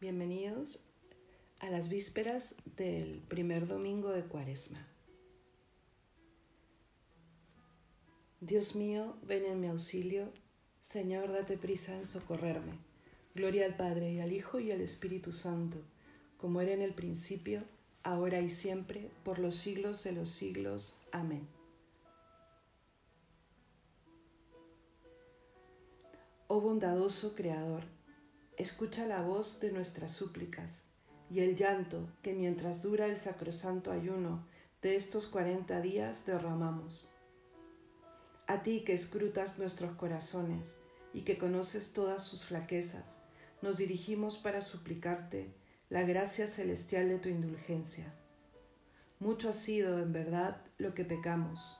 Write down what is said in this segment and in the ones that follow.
Bienvenidos a las vísperas del primer domingo de Cuaresma. Dios mío, ven en mi auxilio. Señor, date prisa en socorrerme. Gloria al Padre y al Hijo y al Espíritu Santo, como era en el principio, ahora y siempre, por los siglos de los siglos. Amén. Oh bondadoso Creador, escucha la voz de nuestras súplicas y el llanto que mientras dura el sacrosanto ayuno de estos cuarenta días derramamos. A ti que escrutas nuestros corazones y que conoces todas sus flaquezas, nos dirigimos para suplicarte la gracia celestial de tu indulgencia. Mucho ha sido, en verdad, lo que pecamos,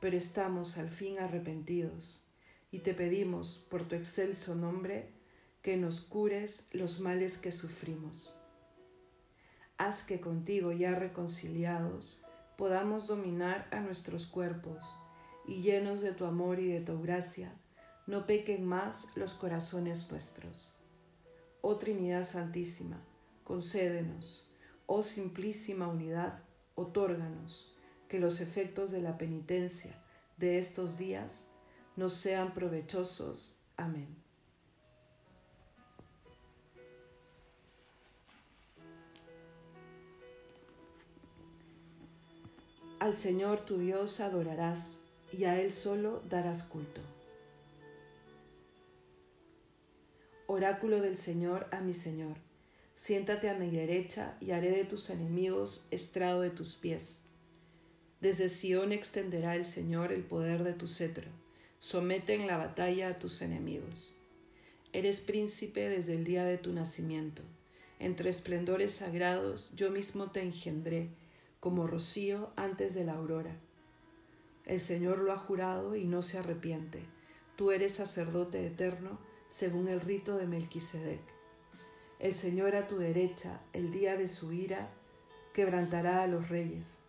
pero estamos al fin arrepentidos y te pedimos, por tu excelso nombre, que nos cures los males que sufrimos. Haz que contigo ya reconciliados podamos dominar a nuestros cuerpos y llenos de tu amor y de tu gracia, no pequen más los corazones nuestros. Oh Trinidad Santísima, concédenos, oh Simplísima Unidad, otórganos que los efectos de la penitencia de estos días nos sean provechosos. Amén. Al Señor tu Dios adorarás y a Él solo darás culto. Oráculo del Señor a mi Señor, siéntate a mi derecha y haré de tus enemigos estrado de tus pies. Desde Sión extenderá el Señor el poder de tu cetro, somete en la batalla a tus enemigos. Eres príncipe desde el día de tu nacimiento, entre esplendores sagrados yo mismo te engendré como rocío antes de la aurora. El Señor lo ha jurado y no se arrepiente. Tú eres sacerdote eterno según el rito de Melquisedec. El Señor a tu derecha, el día de su ira, quebrantará a los reyes.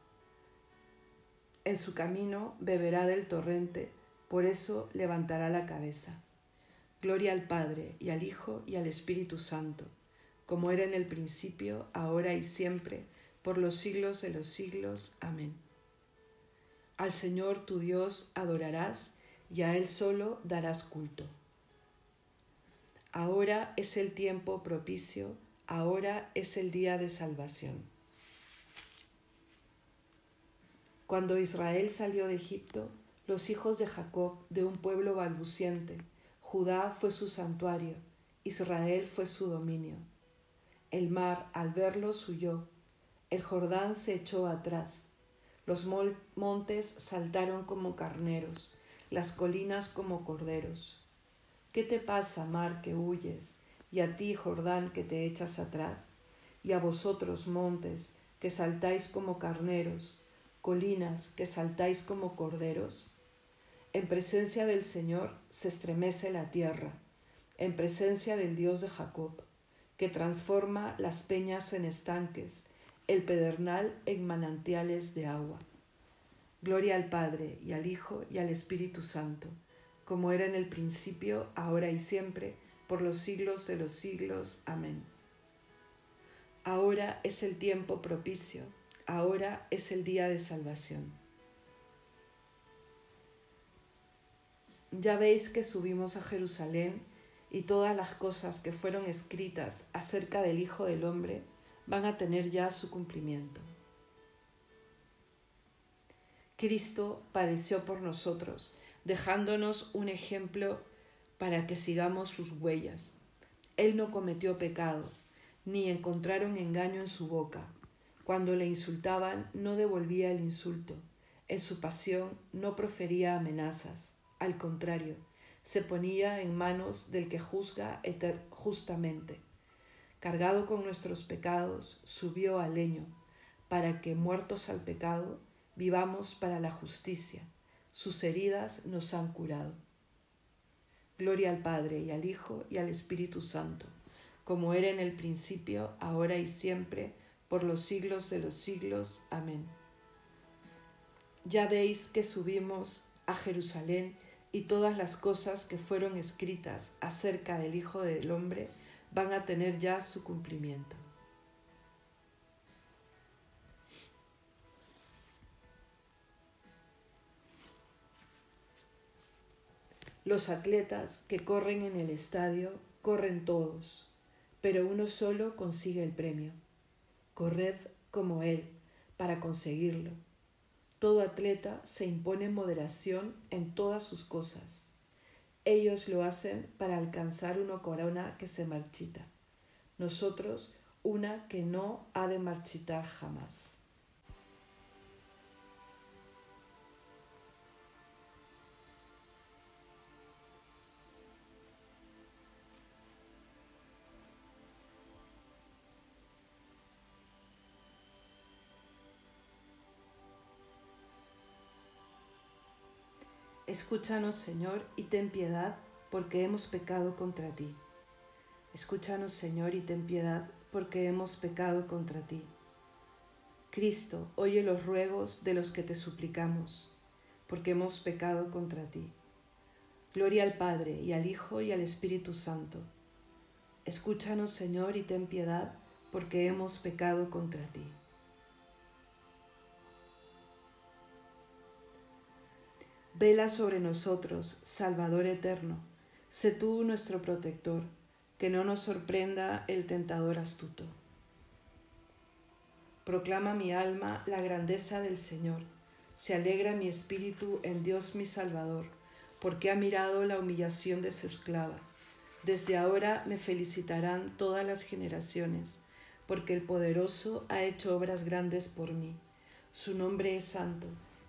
En su camino beberá del torrente, por eso levantará la cabeza. Gloria al Padre y al Hijo y al Espíritu Santo, como era en el principio, ahora y siempre, por los siglos de los siglos. Amén. Al Señor tu Dios adorarás y a Él solo darás culto. Ahora es el tiempo propicio, ahora es el día de salvación. Cuando Israel salió de Egipto, los hijos de Jacob, de un pueblo balbuciente, Judá fue su santuario, Israel fue su dominio. El mar, al verlos, huyó, el Jordán se echó atrás, los montes saltaron como carneros, las colinas como corderos. ¿Qué te pasa, mar, que huyes, y a ti, Jordán, que te echas atrás? Y a vosotros, montes, que saltáis como carneros, colinas, que saltáis como corderos? En presencia del Señor se estremece la tierra, en presencia del Dios de Jacob, que transforma las peñas en estanques, el pedernal en manantiales de agua. Gloria al Padre y al Hijo y al Espíritu Santo, como era en el principio, ahora y siempre, por los siglos de los siglos. Amén. Ahora es el tiempo propicio, ahora es el día de salvación. Ya veis que subimos a Jerusalén y todas las cosas que fueron escritas acerca del Hijo del Hombre van a tener ya su cumplimiento. Cristo padeció por nosotros, dejándonos un ejemplo para que sigamos sus huellas. Él no cometió pecado, ni encontraron engaño en su boca. Cuando le insultaban, no devolvía el insulto. En su pasión no profería amenazas. Al contrario, se ponía en manos del que juzga justamente cargado con nuestros pecados, subió al leño, para que, muertos al pecado, vivamos para la justicia. Sus heridas nos han curado. Gloria al Padre y al Hijo y al Espíritu Santo, como era en el principio, ahora y siempre, por los siglos de los siglos. Amén. Ya veis que subimos a Jerusalén y todas las cosas que fueron escritas acerca del Hijo del Hombre van a tener ya su cumplimiento. Los atletas que corren en el estadio corren todos, pero uno solo consigue el premio. Corred como él para conseguirlo. Todo atleta se impone moderación en todas sus cosas. Ellos lo hacen para alcanzar una corona que se marchita, nosotros una que no ha de marchitar jamás. Escúchanos, Señor, y ten piedad, porque hemos pecado contra ti. Escúchanos, Señor, y ten piedad, porque hemos pecado contra ti. Cristo, oye los ruegos de los que te suplicamos, porque hemos pecado contra ti. Gloria al Padre, y al Hijo, y al Espíritu Santo. Escúchanos, Señor, y ten piedad, porque hemos pecado contra ti. Vela sobre nosotros, Salvador eterno. Sé tú nuestro protector, que no nos sorprenda el tentador astuto. Proclama mi alma la grandeza del Señor. Se alegra mi espíritu en Dios mi Salvador, porque ha mirado la humillación de su esclava. Desde ahora me felicitarán todas las generaciones, porque el poderoso ha hecho obras grandes por mí. Su nombre es santo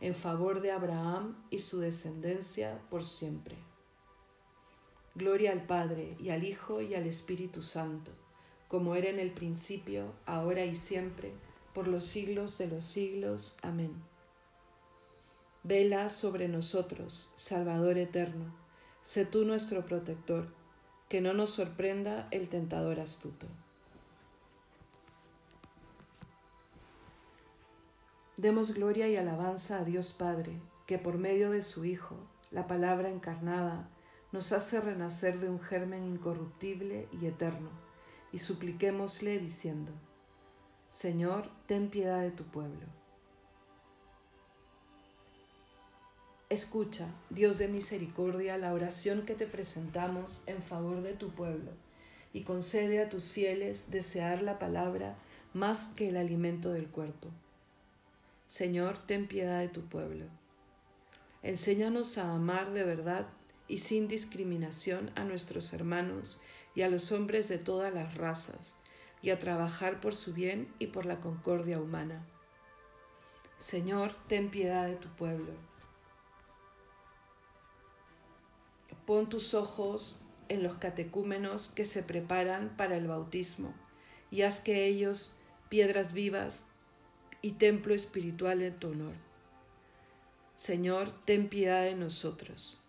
en favor de Abraham y su descendencia por siempre. Gloria al Padre y al Hijo y al Espíritu Santo, como era en el principio, ahora y siempre, por los siglos de los siglos. Amén. Vela sobre nosotros, Salvador eterno, sé tú nuestro protector, que no nos sorprenda el tentador astuto. Demos gloria y alabanza a Dios Padre, que por medio de su Hijo, la palabra encarnada, nos hace renacer de un germen incorruptible y eterno, y supliquémosle diciendo, Señor, ten piedad de tu pueblo. Escucha, Dios de misericordia, la oración que te presentamos en favor de tu pueblo, y concede a tus fieles desear la palabra más que el alimento del cuerpo Señor, ten piedad de tu pueblo. Enséñanos a amar de verdad y sin discriminación a nuestros hermanos y a los hombres de todas las razas, y a trabajar por su bien y por la concordia humana. Señor, ten piedad de tu pueblo. Pon tus ojos en los catecúmenos que se preparan para el bautismo y haz que ellos, piedras vivas, y templo espiritual en tu honor. Señor, ten piedad de nosotros.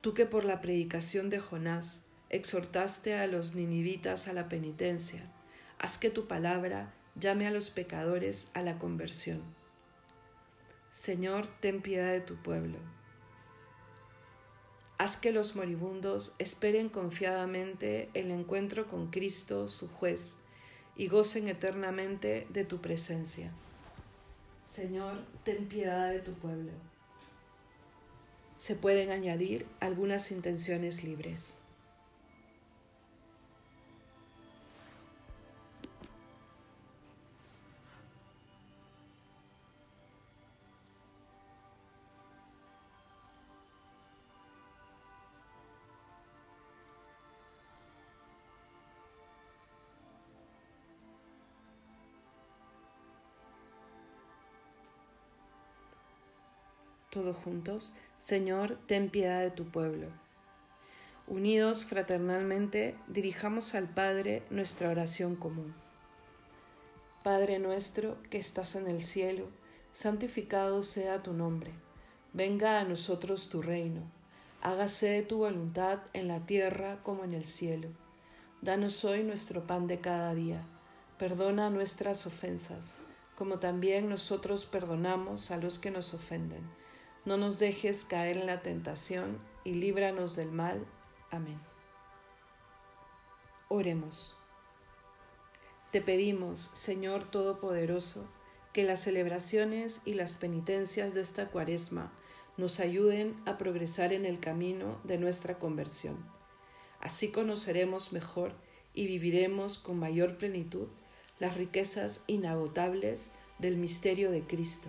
Tú que por la predicación de Jonás exhortaste a los ninivitas a la penitencia, haz que tu palabra llame a los pecadores a la conversión. Señor, ten piedad de tu pueblo. Haz que los moribundos esperen confiadamente el encuentro con Cristo, su juez, y gocen eternamente de tu presencia. Señor, ten piedad de tu pueblo. Se pueden añadir algunas intenciones libres. Todos juntos, Señor, ten piedad de tu pueblo. Unidos fraternalmente, dirijamos al Padre nuestra oración común. Padre nuestro que estás en el cielo, santificado sea tu nombre. Venga a nosotros tu reino. Hágase tu voluntad en la tierra como en el cielo. Danos hoy nuestro pan de cada día. Perdona nuestras ofensas, como también nosotros perdonamos a los que nos ofenden. No nos dejes caer en la tentación y líbranos del mal. Amén. Oremos. Te pedimos, Señor Todopoderoso, que las celebraciones y las penitencias de esta cuaresma nos ayuden a progresar en el camino de nuestra conversión. Así conoceremos mejor y viviremos con mayor plenitud las riquezas inagotables del misterio de Cristo,